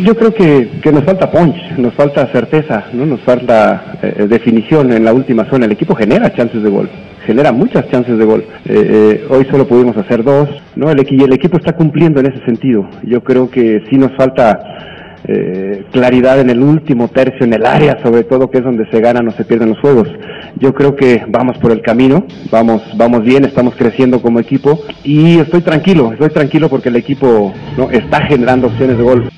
Yo creo que, que, nos falta punch, nos falta certeza, no nos falta eh, definición en la última zona. El equipo genera chances de gol, genera muchas chances de gol. Eh, eh, hoy solo pudimos hacer dos, ¿no? El, y el equipo está cumpliendo en ese sentido. Yo creo que sí nos falta claridad en el último tercio, en el área sobre todo, que es donde se ganan o se pierden los juegos. Yo creo que vamos por el camino, vamos, vamos bien, estamos creciendo como equipo y estoy tranquilo, estoy tranquilo porque el equipo ¿no? está generando opciones de gol.